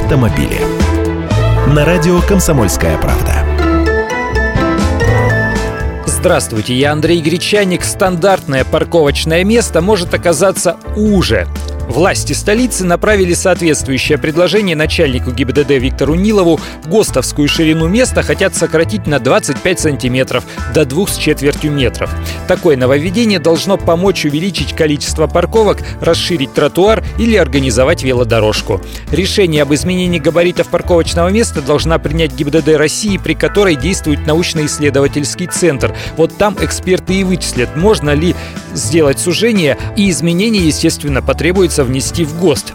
автомобили. На радио «Комсомольская правда». Здравствуйте, я Андрей Гречаник. Стандартное парковочное место может оказаться уже. Власти столицы направили соответствующее предложение начальнику ГИБДД Виктору Нилову. ГОСТовскую ширину места хотят сократить на 25 сантиметров до двух с четвертью метров. Такое нововведение должно помочь увеличить количество парковок, расширить тротуар или организовать велодорожку. Решение об изменении габаритов парковочного места должна принять ГИБДД России, при которой действует научно-исследовательский центр. Вот там эксперты и вычислят, можно ли сделать сужение, и изменения, естественно, потребуется придется внести в ГОСТ.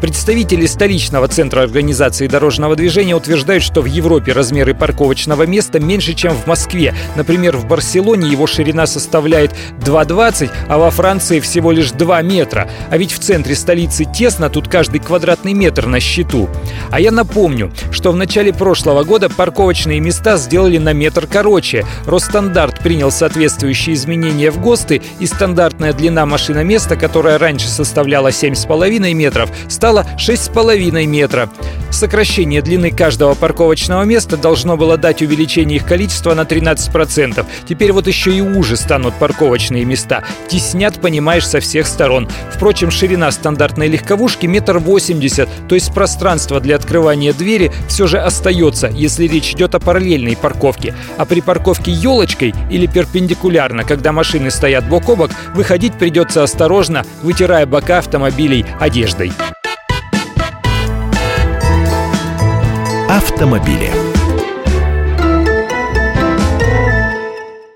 Представители столичного центра организации дорожного движения утверждают, что в Европе размеры парковочного места меньше, чем в Москве. Например, в Барселоне его ширина составляет 2,20, а во Франции всего лишь 2 метра. А ведь в центре столицы тесно, тут каждый квадратный метр на счету. А я напомню, что в начале прошлого года парковочные места сделали на метр короче. Росстандарт принял соответствующие изменения в ГОСТы, и стандартная длина машиноместа, которая раньше составляла 7,5 метров, стало 6,5 метра. Сокращение длины каждого парковочного места должно было дать увеличение их количества на 13%. Теперь вот еще и уже станут парковочные места. Теснят, понимаешь, со всех сторон. Впрочем, ширина стандартной легковушки метр восемьдесят, то есть пространство для открывания двери все же остается, если речь идет о параллельной парковке. А при парковке елочкой или перпендикулярно, когда машины стоят бок о бок, выходить придется осторожно, вытирая бока автомобилей одеждой. Автомобили.